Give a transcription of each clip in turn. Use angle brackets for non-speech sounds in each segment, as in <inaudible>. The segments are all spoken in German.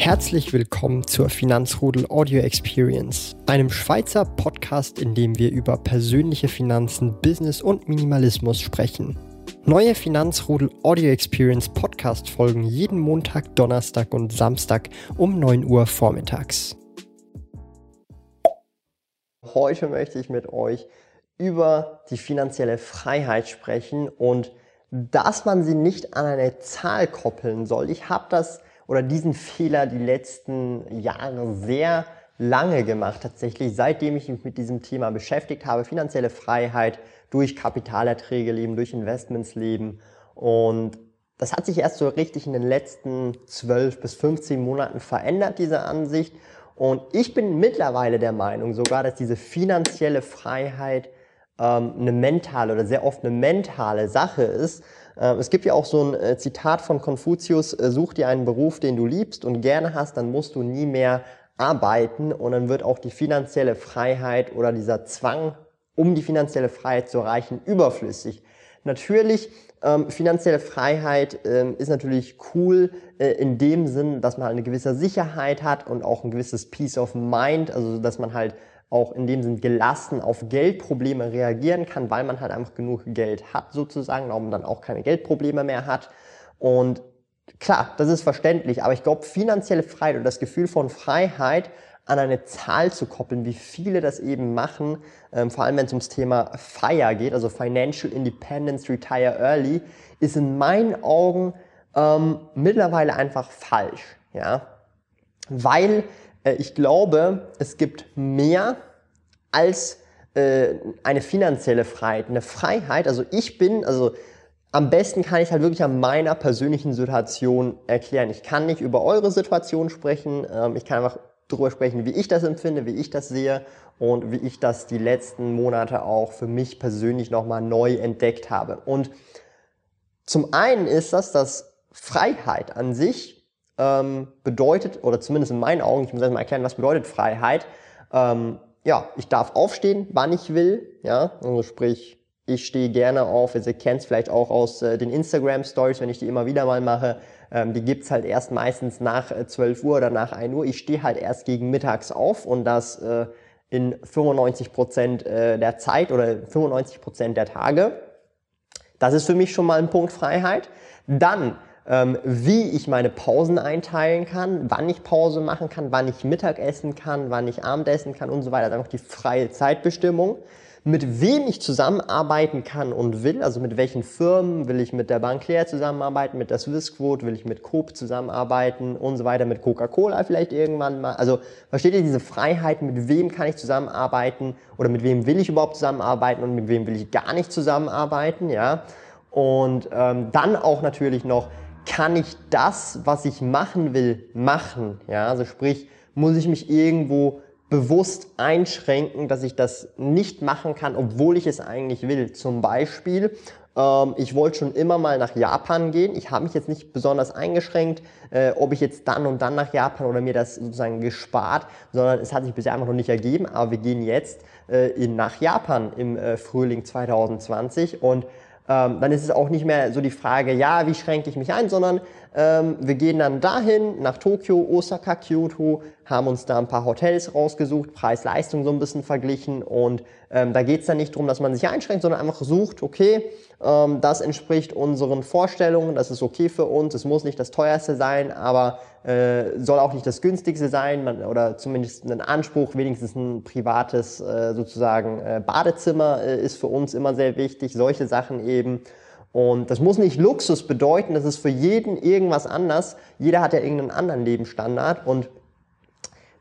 Herzlich willkommen zur Finanzrudel Audio Experience, einem Schweizer Podcast, in dem wir über persönliche Finanzen, Business und Minimalismus sprechen. Neue Finanzrudel Audio Experience Podcast folgen jeden Montag, Donnerstag und Samstag um 9 Uhr vormittags. Heute möchte ich mit euch über die finanzielle Freiheit sprechen und dass man sie nicht an eine Zahl koppeln soll. Ich habe das oder diesen Fehler die letzten Jahre sehr lange gemacht, tatsächlich, seitdem ich mich mit diesem Thema beschäftigt habe, finanzielle Freiheit durch Kapitalerträge leben, durch Investments leben. Und das hat sich erst so richtig in den letzten 12 bis 15 Monaten verändert, diese Ansicht. Und ich bin mittlerweile der Meinung sogar, dass diese finanzielle Freiheit ähm, eine mentale oder sehr oft eine mentale Sache ist. Ähm, es gibt ja auch so ein äh, Zitat von Konfuzius, äh, such dir einen Beruf, den du liebst und gerne hast, dann musst du nie mehr arbeiten und dann wird auch die finanzielle Freiheit oder dieser Zwang, um die finanzielle Freiheit zu erreichen, überflüssig. Natürlich, ähm, finanzielle Freiheit ähm, ist natürlich cool äh, in dem Sinn, dass man halt eine gewisse Sicherheit hat und auch ein gewisses Peace of Mind, also dass man halt auch in dem Sinn gelassen auf Geldprobleme reagieren kann, weil man halt einfach genug Geld hat sozusagen, man dann auch keine Geldprobleme mehr hat. Und klar, das ist verständlich, aber ich glaube, finanzielle Freiheit und das Gefühl von Freiheit an eine Zahl zu koppeln, wie viele das eben machen, ähm, vor allem wenn es ums Thema FIRE geht, also Financial Independence Retire Early, ist in meinen Augen ähm, mittlerweile einfach falsch. Ja? Weil ich glaube, es gibt mehr als äh, eine finanzielle Freiheit. Eine Freiheit, also ich bin, also am besten kann ich halt wirklich an meiner persönlichen Situation erklären. Ich kann nicht über eure Situation sprechen, ähm, ich kann einfach darüber sprechen, wie ich das empfinde, wie ich das sehe und wie ich das die letzten Monate auch für mich persönlich nochmal neu entdeckt habe. Und zum einen ist das, dass Freiheit an sich ähm, bedeutet, oder zumindest in meinen Augen, ich muss erstmal erklären, was bedeutet Freiheit. Ähm, ja, ich darf aufstehen, wann ich will, ja, also sprich, ich stehe gerne auf, ihr kennt es vielleicht auch aus äh, den Instagram Stories, wenn ich die immer wieder mal mache, ähm, die gibt's halt erst meistens nach äh, 12 Uhr oder nach 1 Uhr. Ich stehe halt erst gegen mittags auf und das äh, in 95 Prozent äh, der Zeit oder 95 Prozent der Tage. Das ist für mich schon mal ein Punkt Freiheit. Dann ähm, wie ich meine Pausen einteilen kann, wann ich Pause machen kann, wann ich Mittag essen kann, wann ich Abendessen kann und so weiter. Also einfach die freie Zeitbestimmung. Mit wem ich zusammenarbeiten kann und will, also mit welchen Firmen will ich mit der Bank Claire zusammenarbeiten, mit der Swissquote will ich mit Coop zusammenarbeiten und so weiter, mit Coca-Cola vielleicht irgendwann mal. Also versteht ihr diese Freiheit, mit wem kann ich zusammenarbeiten oder mit wem will ich überhaupt zusammenarbeiten und mit wem will ich gar nicht zusammenarbeiten, ja? Und ähm, dann auch natürlich noch, kann ich das, was ich machen will, machen? Ja, also sprich, muss ich mich irgendwo bewusst einschränken, dass ich das nicht machen kann, obwohl ich es eigentlich will. Zum Beispiel, ähm, ich wollte schon immer mal nach Japan gehen. Ich habe mich jetzt nicht besonders eingeschränkt, äh, ob ich jetzt dann und dann nach Japan oder mir das sozusagen gespart, sondern es hat sich bisher einfach noch nicht ergeben. Aber wir gehen jetzt äh, in, nach Japan im äh, Frühling 2020 und ähm, dann ist es auch nicht mehr so die Frage, ja, wie schränke ich mich ein, sondern ähm, wir gehen dann dahin, nach Tokio, Osaka, Kyoto, haben uns da ein paar Hotels rausgesucht, Preis-Leistung so ein bisschen verglichen und ähm, da geht es dann nicht darum, dass man sich einschränkt, sondern einfach sucht, okay, ähm, das entspricht unseren Vorstellungen, das ist okay für uns, es muss nicht das teuerste sein, aber äh, soll auch nicht das günstigste sein man, oder zumindest ein Anspruch, wenigstens ein privates äh, sozusagen äh, Badezimmer äh, ist für uns immer sehr wichtig, solche Sachen eben. Und das muss nicht Luxus bedeuten, das ist für jeden irgendwas anders. Jeder hat ja irgendeinen anderen Lebensstandard und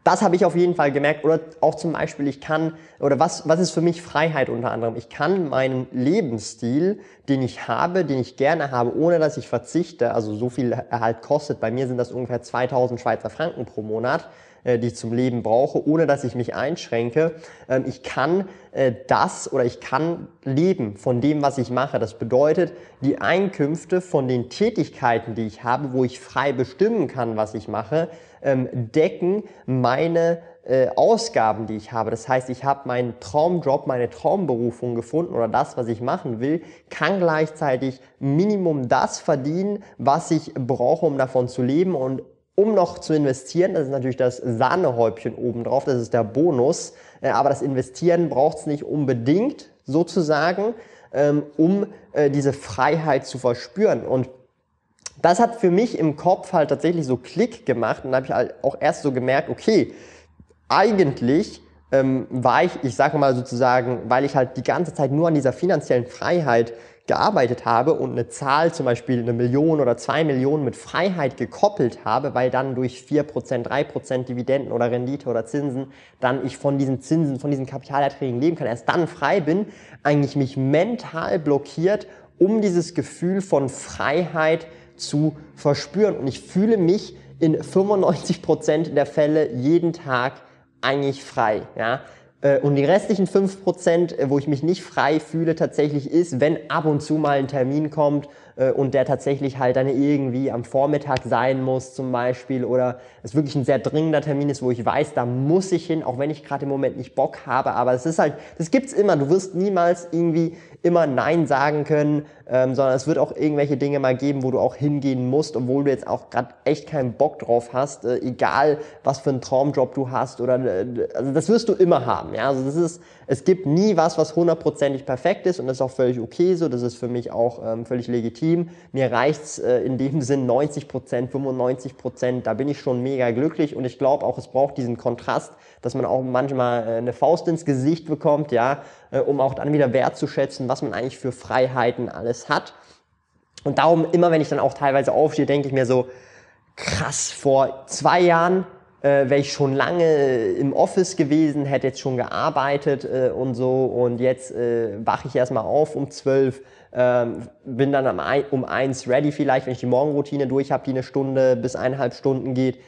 das habe ich auf jeden Fall gemerkt. Oder auch zum Beispiel, ich kann, oder was, was ist für mich Freiheit unter anderem? Ich kann meinen Lebensstil, den ich habe, den ich gerne habe, ohne dass ich verzichte, also so viel er halt kostet, bei mir sind das ungefähr 2000 Schweizer Franken pro Monat, äh, die ich zum Leben brauche, ohne dass ich mich einschränke. Ähm, ich kann äh, das oder ich kann leben von dem, was ich mache. Das bedeutet, die Einkünfte von den Tätigkeiten, die ich habe, wo ich frei bestimmen kann, was ich mache, ähm, decken meine äh, Ausgaben, die ich habe. Das heißt, ich habe meinen Traumjob, meine Traumberufung gefunden oder das, was ich machen will, kann gleichzeitig Minimum das verdienen, was ich brauche, um davon zu leben und um noch zu investieren. Das ist natürlich das Sahnehäubchen obendrauf, das ist der Bonus. Äh, aber das Investieren braucht es nicht unbedingt sozusagen, ähm, um äh, diese Freiheit zu verspüren. Und das hat für mich im Kopf halt tatsächlich so Klick gemacht und da habe ich halt auch erst so gemerkt, okay, eigentlich ähm, war ich, ich sage mal sozusagen, weil ich halt die ganze Zeit nur an dieser finanziellen Freiheit gearbeitet habe und eine Zahl, zum Beispiel eine Million oder zwei Millionen mit Freiheit gekoppelt habe, weil dann durch vier Prozent, drei Prozent Dividenden oder Rendite oder Zinsen dann ich von diesen Zinsen, von diesen Kapitalerträgen leben kann, erst dann frei bin, eigentlich mich mental blockiert, um dieses Gefühl von Freiheit zu verspüren. Und ich fühle mich in 95 Prozent der Fälle jeden Tag eigentlich frei. Ja? Äh, und die restlichen 5%, äh, wo ich mich nicht frei fühle, tatsächlich ist, wenn ab und zu mal ein Termin kommt äh, und der tatsächlich halt dann irgendwie am Vormittag sein muss zum Beispiel oder es wirklich ein sehr dringender Termin ist, wo ich weiß, da muss ich hin, auch wenn ich gerade im Moment nicht Bock habe, aber es ist halt, das gibt's immer, du wirst niemals irgendwie immer Nein sagen können, ähm, sondern es wird auch irgendwelche Dinge mal geben, wo du auch hingehen musst, obwohl du jetzt auch gerade echt keinen Bock drauf hast, äh, egal was für einen Traumjob du hast oder äh, also das wirst du immer haben. Ja, also das ist, es gibt nie was, was hundertprozentig perfekt ist und das ist auch völlig okay so. Das ist für mich auch ähm, völlig legitim. Mir reicht's äh, in dem <laughs> Sinn 90 Prozent, 95 Prozent. Da bin ich schon mega glücklich und ich glaube auch, es braucht diesen Kontrast, dass man auch manchmal äh, eine Faust ins Gesicht bekommt, ja, äh, um auch dann wieder wertzuschätzen, was man eigentlich für Freiheiten alles hat. Und darum, immer wenn ich dann auch teilweise aufstehe, denke ich mir so, krass, vor zwei Jahren äh, wäre ich schon lange im Office gewesen, hätte jetzt schon gearbeitet äh, und so. Und jetzt äh, wache ich erstmal auf um zwölf, ähm, bin dann um eins ready vielleicht, wenn ich die Morgenroutine durch habe, die eine Stunde bis eineinhalb Stunden geht,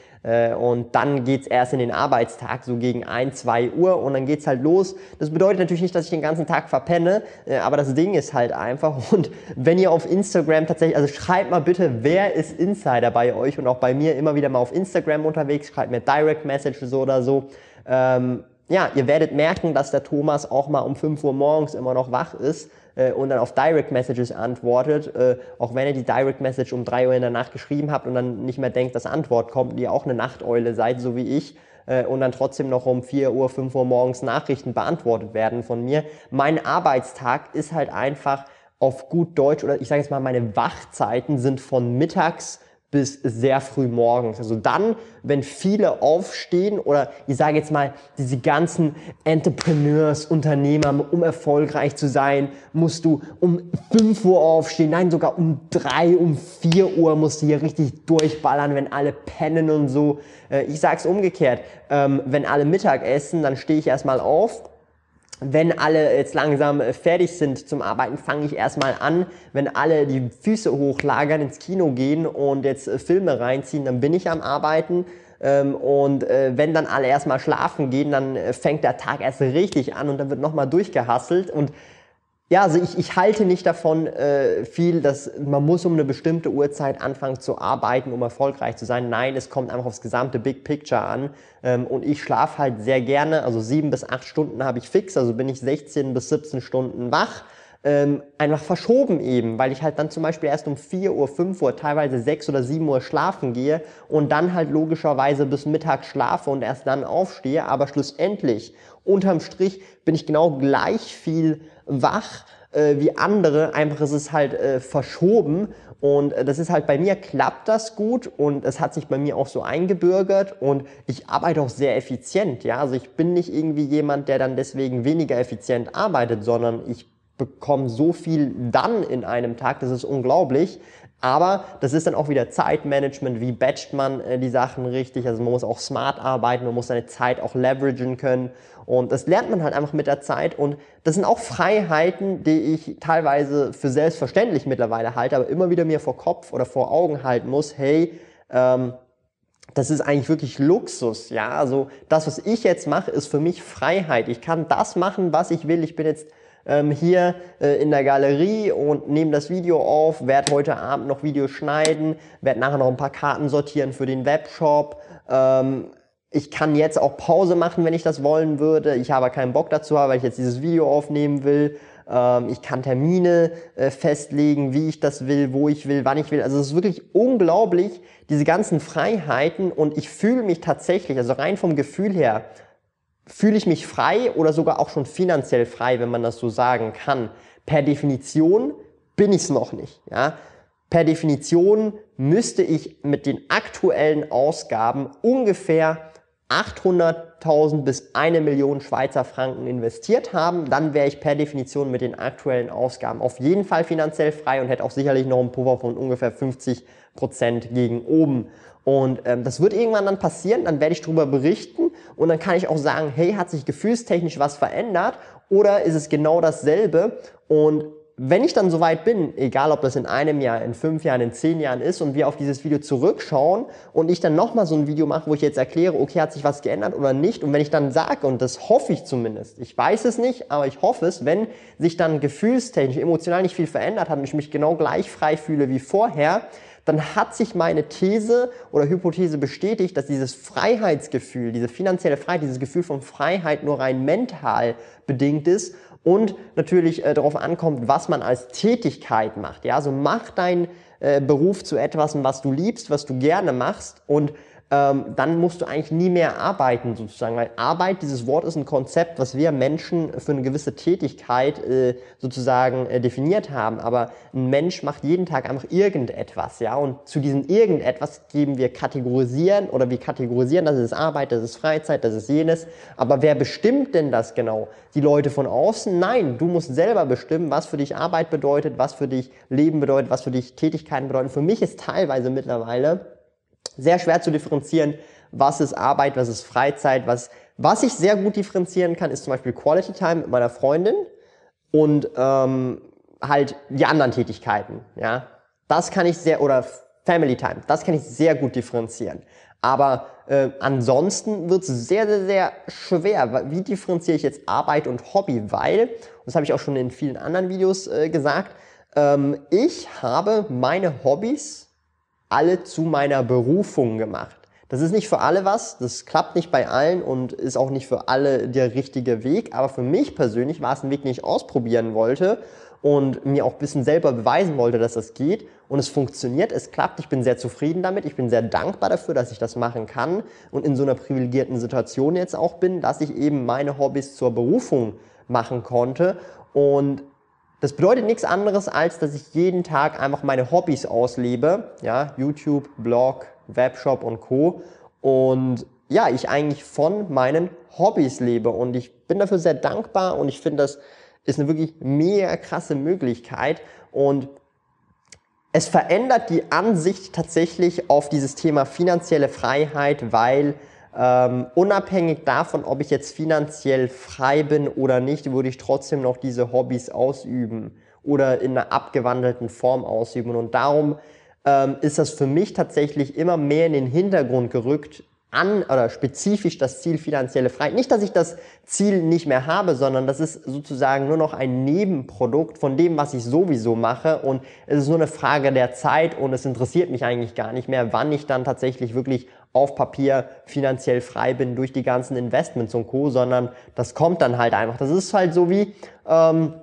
und dann geht's erst in den Arbeitstag, so gegen ein, zwei Uhr und dann geht's halt los. Das bedeutet natürlich nicht, dass ich den ganzen Tag verpenne, äh, aber das Ding ist halt einfach. <laughs> Und wenn ihr auf Instagram tatsächlich, also schreibt mal bitte, wer ist Insider bei euch und auch bei mir immer wieder mal auf Instagram unterwegs, schreibt mir Direct Messages oder so. Ähm, ja, ihr werdet merken, dass der Thomas auch mal um 5 Uhr morgens immer noch wach ist äh, und dann auf Direct Messages antwortet, äh, auch wenn ihr die Direct Message um 3 Uhr in der Nacht geschrieben habt und dann nicht mehr denkt, dass Antwort kommt, ihr auch eine Nachteule seid, so wie ich, äh, und dann trotzdem noch um 4 Uhr, 5 Uhr morgens Nachrichten beantwortet werden von mir. Mein Arbeitstag ist halt einfach auf gut Deutsch oder ich sage jetzt mal, meine Wachzeiten sind von mittags bis sehr früh morgens. Also dann, wenn viele aufstehen oder ich sage jetzt mal, diese ganzen Entrepreneurs, Unternehmer, um erfolgreich zu sein, musst du um 5 Uhr aufstehen, nein, sogar um 3, um 4 Uhr musst du hier richtig durchballern, wenn alle pennen und so. Äh, ich sage es umgekehrt, ähm, wenn alle Mittag essen, dann stehe ich erstmal auf, wenn alle jetzt langsam äh, fertig sind zum Arbeiten, fange ich erstmal an. Wenn alle die Füße hochlagern, ins Kino gehen und jetzt äh, Filme reinziehen, dann bin ich am Arbeiten. Ähm, und äh, wenn dann alle erstmal schlafen gehen, dann fängt der Tag erst richtig an und dann wird nochmal durchgehasselt. Und ja, also ich, ich halte nicht davon äh, viel, dass man muss um eine bestimmte Uhrzeit anfangen zu arbeiten, um erfolgreich zu sein. Nein, es kommt einfach aufs gesamte Big Picture an. Ähm, und ich schlafe halt sehr gerne, also sieben bis acht Stunden habe ich fix, also bin ich 16 bis 17 Stunden wach. Ähm, einfach verschoben eben, weil ich halt dann zum Beispiel erst um 4 Uhr, 5 Uhr, teilweise 6 oder 7 Uhr schlafen gehe und dann halt logischerweise bis Mittag schlafe und erst dann aufstehe. Aber schlussendlich, unterm Strich, bin ich genau gleich viel wach äh, wie andere, einfach ist es halt äh, verschoben und äh, das ist halt bei mir klappt das gut und es hat sich bei mir auch so eingebürgert und ich arbeite auch sehr effizient, ja, also ich bin nicht irgendwie jemand, der dann deswegen weniger effizient arbeitet, sondern ich bekomme so viel dann in einem Tag, das ist unglaublich. Aber das ist dann auch wieder Zeitmanagement, wie batcht man äh, die Sachen richtig. Also man muss auch smart arbeiten, man muss seine Zeit auch leveragen können. Und das lernt man halt einfach mit der Zeit. Und das sind auch Freiheiten, die ich teilweise für selbstverständlich mittlerweile halte, aber immer wieder mir vor Kopf oder vor Augen halten muss, hey, ähm, das ist eigentlich wirklich Luxus, ja. Also das, was ich jetzt mache, ist für mich Freiheit. Ich kann das machen, was ich will. Ich bin jetzt ähm, hier äh, in der Galerie und nehme das Video auf, werde heute Abend noch Videos schneiden, werde nachher noch ein paar Karten sortieren für den Webshop. Ähm, ich kann jetzt auch Pause machen, wenn ich das wollen würde. Ich habe keinen Bock dazu, weil ich jetzt dieses Video aufnehmen will. ähm, ich kann Termine äh, festlegen, wie ich das will, wo ich will, wann ich will. Also es ist wirklich unglaublich, diese ganzen Freiheiten und ich fühle mich tatsächlich, also rein vom Gefühl her, fühle ich mich frei oder sogar auch schon finanziell frei, wenn man das so sagen kann. Per Definition bin ich es noch nicht. Ja? Per Definition müsste ich mit den aktuellen Ausgaben ungefähr 800.000 bis eine Million Schweizer Franken investiert haben, dann wäre ich per Definition mit den aktuellen Ausgaben auf jeden Fall finanziell frei und hätte auch sicherlich noch einen Puffer von ungefähr 50 Prozent gegen oben. Und ähm, das wird irgendwann dann passieren, dann werde ich darüber berichten und dann kann ich auch sagen, hey, hat sich gefühlstechnisch was verändert oder ist es genau dasselbe? Und wenn ich dann soweit bin, egal ob das in einem Jahr, in fünf Jahren, in zehn Jahren ist und wir auf dieses Video zurückschauen und ich dann nochmal so ein Video mache, wo ich jetzt erkläre, okay, hat sich was geändert oder nicht? Und wenn ich dann sage, und das hoffe ich zumindest, ich weiß es nicht, aber ich hoffe es, wenn sich dann gefühlstechnisch, emotional nicht viel verändert hat und ich mich genau gleich frei fühle wie vorher, dann hat sich meine These oder Hypothese bestätigt, dass dieses Freiheitsgefühl, diese finanzielle Freiheit, dieses Gefühl von Freiheit nur rein mental bedingt ist und natürlich äh, darauf ankommt, was man als Tätigkeit macht. Ja, also mach deinen äh, Beruf zu etwas, was du liebst, was du gerne machst und ähm, dann musst du eigentlich nie mehr arbeiten sozusagen, weil Arbeit, dieses Wort ist ein Konzept, was wir Menschen für eine gewisse Tätigkeit äh, sozusagen äh, definiert haben, aber ein Mensch macht jeden Tag einfach irgendetwas, ja, und zu diesem irgendetwas geben wir kategorisieren oder wir kategorisieren, das ist Arbeit, das ist Freizeit, das ist jenes, aber wer bestimmt denn das genau? Die Leute von außen? Nein, du musst selber bestimmen, was für dich Arbeit bedeutet, was für dich Leben bedeutet, was für dich Tätigkeiten bedeuten. Für mich ist teilweise mittlerweile sehr schwer zu differenzieren, was ist Arbeit, was ist Freizeit, was, was ich sehr gut differenzieren kann, ist zum Beispiel Quality Time mit meiner Freundin und ähm, halt die anderen Tätigkeiten, ja. Das kann ich sehr, oder Family Time, das kann ich sehr gut differenzieren. Aber äh, ansonsten wird es sehr, sehr, sehr schwer. Wie differenziere ich jetzt Arbeit und Hobby? Weil, das habe ich auch schon in vielen anderen Videos äh, gesagt, ähm, ich habe meine Hobbys alle zu meiner Berufung gemacht. Das ist nicht für alle was, das klappt nicht bei allen und ist auch nicht für alle der richtige Weg, aber für mich persönlich war es ein Weg, den ich ausprobieren wollte und mir auch ein bisschen selber beweisen wollte, dass das geht und es funktioniert, es klappt, ich bin sehr zufrieden damit, ich bin sehr dankbar dafür, dass ich das machen kann und in so einer privilegierten Situation jetzt auch bin, dass ich eben meine Hobbys zur Berufung machen konnte und das bedeutet nichts anderes, als dass ich jeden Tag einfach meine Hobbys auslebe. Ja, YouTube, Blog, Webshop und Co. Und ja, ich eigentlich von meinen Hobbys lebe. Und ich bin dafür sehr dankbar und ich finde, das ist eine wirklich mega krasse Möglichkeit. Und es verändert die Ansicht tatsächlich auf dieses Thema finanzielle Freiheit, weil ähm, unabhängig davon, ob ich jetzt finanziell frei bin oder nicht, würde ich trotzdem noch diese Hobbys ausüben oder in einer abgewandelten Form ausüben. Und darum ähm, ist das für mich tatsächlich immer mehr in den Hintergrund gerückt, an oder spezifisch das Ziel finanzielle Freiheit. Nicht, dass ich das Ziel nicht mehr habe, sondern das ist sozusagen nur noch ein Nebenprodukt von dem, was ich sowieso mache. Und es ist nur eine Frage der Zeit und es interessiert mich eigentlich gar nicht mehr, wann ich dann tatsächlich wirklich auf Papier finanziell frei bin durch die ganzen Investments und Co., sondern das kommt dann halt einfach. Das ist halt so wie, ähm,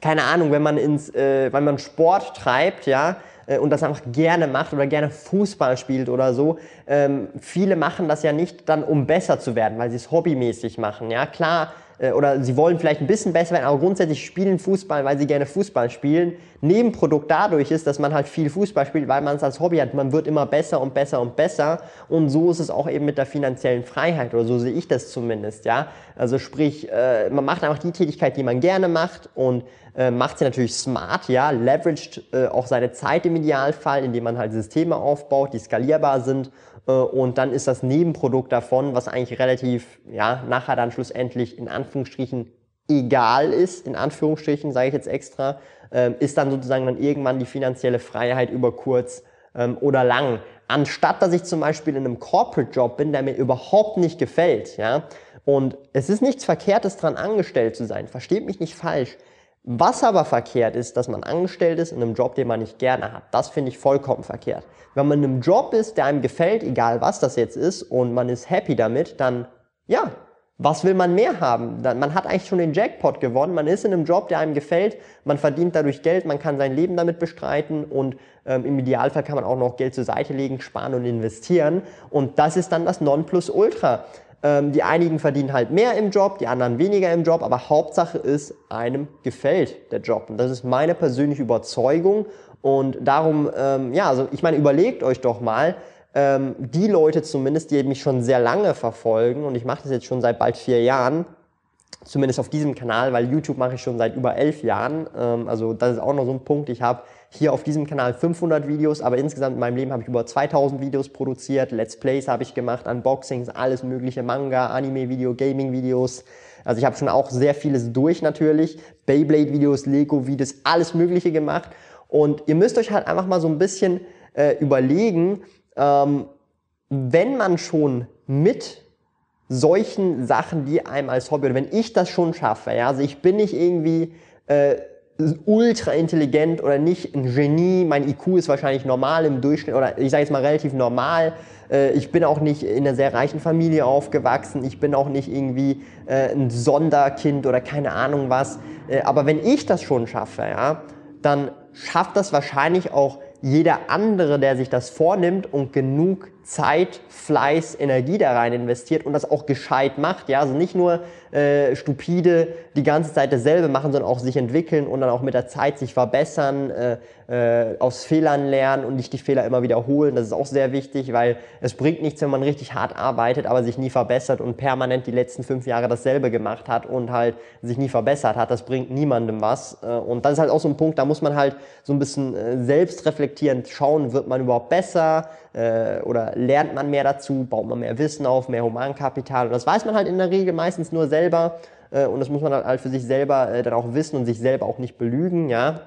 keine Ahnung, wenn man ins, äh, wenn man Sport treibt, ja, äh, und das einfach gerne macht oder gerne Fußball spielt oder so. Ähm, viele machen das ja nicht dann, um besser zu werden, weil sie es hobbymäßig machen. Ja, klar, oder sie wollen vielleicht ein bisschen besser werden, aber grundsätzlich spielen Fußball, weil sie gerne Fußball spielen. Nebenprodukt dadurch ist, dass man halt viel Fußball spielt, weil man es als Hobby hat. Man wird immer besser und besser und besser. Und so ist es auch eben mit der finanziellen Freiheit oder so sehe ich das zumindest. Ja, also sprich, äh, man macht einfach die Tätigkeit, die man gerne macht und äh, macht sie natürlich smart. Ja, leveraged äh, auch seine Zeit im Idealfall, indem man halt Systeme aufbaut, die skalierbar sind äh, und dann ist das Nebenprodukt davon, was eigentlich relativ, ja, nachher dann schlussendlich in Anführungsstrichen egal ist, in Anführungsstrichen sage ich jetzt extra, ähm, ist dann sozusagen dann irgendwann die finanzielle Freiheit über kurz ähm, oder lang. Anstatt dass ich zum Beispiel in einem Corporate Job bin, der mir überhaupt nicht gefällt, ja, und es ist nichts Verkehrtes dran, angestellt zu sein. Versteht mich nicht falsch. Was aber verkehrt ist, dass man angestellt ist in einem Job, den man nicht gerne hat. Das finde ich vollkommen verkehrt. Wenn man in einem Job ist, der einem gefällt, egal was das jetzt ist, und man ist happy damit, dann ja, was will man mehr haben? Man hat eigentlich schon den Jackpot gewonnen, man ist in einem Job, der einem gefällt, man verdient dadurch Geld, man kann sein Leben damit bestreiten und ähm, im Idealfall kann man auch noch Geld zur Seite legen, sparen und investieren. Und das ist dann das Nonplusultra. Ähm, die einigen verdienen halt mehr im Job, die anderen weniger im Job, aber Hauptsache ist, einem gefällt der Job. Und das ist meine persönliche Überzeugung. Und darum, ähm, ja, also ich meine, überlegt euch doch mal, ähm, die Leute zumindest, die mich schon sehr lange verfolgen, und ich mache das jetzt schon seit bald vier Jahren, zumindest auf diesem Kanal, weil YouTube mache ich schon seit über elf Jahren. Ähm, also das ist auch noch so ein Punkt. Ich habe hier auf diesem Kanal 500 Videos, aber insgesamt in meinem Leben habe ich über 2000 Videos produziert. Let's Plays habe ich gemacht, Unboxings, alles mögliche, Manga, Anime-Video, Gaming-Videos. Also ich habe schon auch sehr vieles durch natürlich. Beyblade-Videos, Lego-Videos, alles mögliche gemacht. Und ihr müsst euch halt einfach mal so ein bisschen äh, überlegen, ähm, wenn man schon mit solchen Sachen, die einem als Hobby, oder wenn ich das schon schaffe, ja, also ich bin nicht irgendwie äh, ultra intelligent oder nicht ein Genie, mein IQ ist wahrscheinlich normal im Durchschnitt, oder ich sage jetzt mal relativ normal, äh, ich bin auch nicht in einer sehr reichen Familie aufgewachsen, ich bin auch nicht irgendwie äh, ein Sonderkind oder keine Ahnung was, äh, aber wenn ich das schon schaffe, ja, dann schafft das wahrscheinlich auch jeder andere, der sich das vornimmt und genug Zeit, Fleiß, Energie da rein investiert und das auch gescheit macht. Ja, also nicht nur äh, stupide die ganze Zeit dasselbe machen, sondern auch sich entwickeln und dann auch mit der Zeit sich verbessern, äh, äh, aus Fehlern lernen und nicht die Fehler immer wiederholen. Das ist auch sehr wichtig, weil es bringt nichts, wenn man richtig hart arbeitet, aber sich nie verbessert und permanent die letzten fünf Jahre dasselbe gemacht hat und halt sich nie verbessert hat. Das bringt niemandem was. Äh, und das ist halt auch so ein Punkt, da muss man halt so ein bisschen äh, selbst reflektierend schauen, wird man überhaupt besser äh, oder lernt man mehr dazu, baut man mehr Wissen auf, mehr Humankapital. Und das weiß man halt in der Regel meistens nur selber. Äh, und das muss man halt für sich selber äh, dann auch wissen und sich selber auch nicht belügen, ja.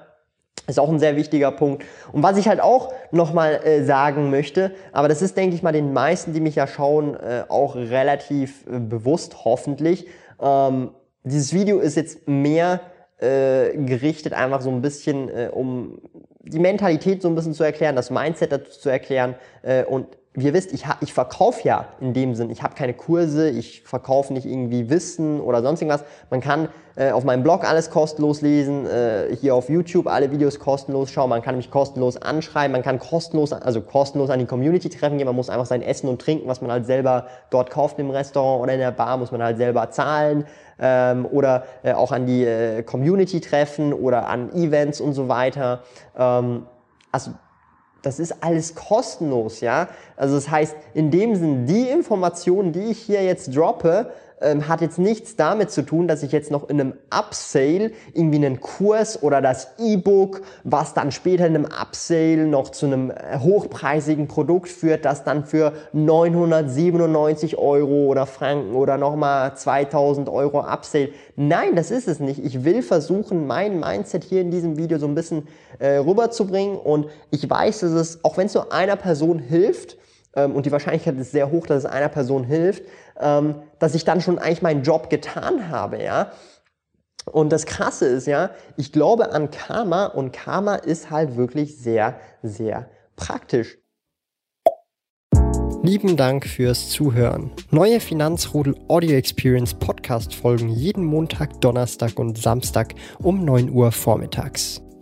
Ist auch ein sehr wichtiger Punkt. Und was ich halt auch nochmal äh, sagen möchte, aber das ist, denke ich mal, den meisten, die mich ja schauen, äh, auch relativ äh, bewusst, hoffentlich. Ähm, dieses Video ist jetzt mehr äh, gerichtet, einfach so ein bisschen äh, um die Mentalität so ein bisschen zu erklären, das Mindset dazu zu erklären äh, und wie ihr wisst, ich, ich verkaufe ja in dem Sinn, ich habe keine Kurse, ich verkaufe nicht irgendwie Wissen oder sonst irgendwas. Man kann äh, auf meinem Blog alles kostenlos lesen, äh, hier auf YouTube alle Videos kostenlos schauen, man kann mich kostenlos anschreiben, man kann kostenlos, also kostenlos an die Community treffen gehen, man muss einfach sein Essen und Trinken, was man halt selber dort kauft im Restaurant oder in der Bar, muss man halt selber zahlen ähm, oder äh, auch an die äh, Community treffen oder an Events und so weiter. Ähm, also das ist alles kostenlos, ja. Also das heißt, in dem Sinn, die Informationen, die ich hier jetzt droppe, ähm, hat jetzt nichts damit zu tun, dass ich jetzt noch in einem Upsale irgendwie einen Kurs oder das E-Book, was dann später in einem Upsale noch zu einem äh, hochpreisigen Produkt führt, das dann für 997 Euro oder Franken oder nochmal 2000 Euro Upsale. Nein, das ist es nicht. Ich will versuchen, mein Mindset hier in diesem Video so ein bisschen äh, rüberzubringen und ich weiß, dass es, auch wenn es nur einer Person hilft, ähm, und die Wahrscheinlichkeit ist sehr hoch, dass es einer Person hilft, ähm, dass ich dann schon eigentlich meinen Job getan habe, ja. Und das Krasse ist ja, ich glaube an Karma und Karma ist halt wirklich sehr, sehr praktisch. Lieben Dank fürs Zuhören. Neue Finanzrudel Audio Experience Podcast folgen jeden Montag, Donnerstag und Samstag um 9 Uhr vormittags.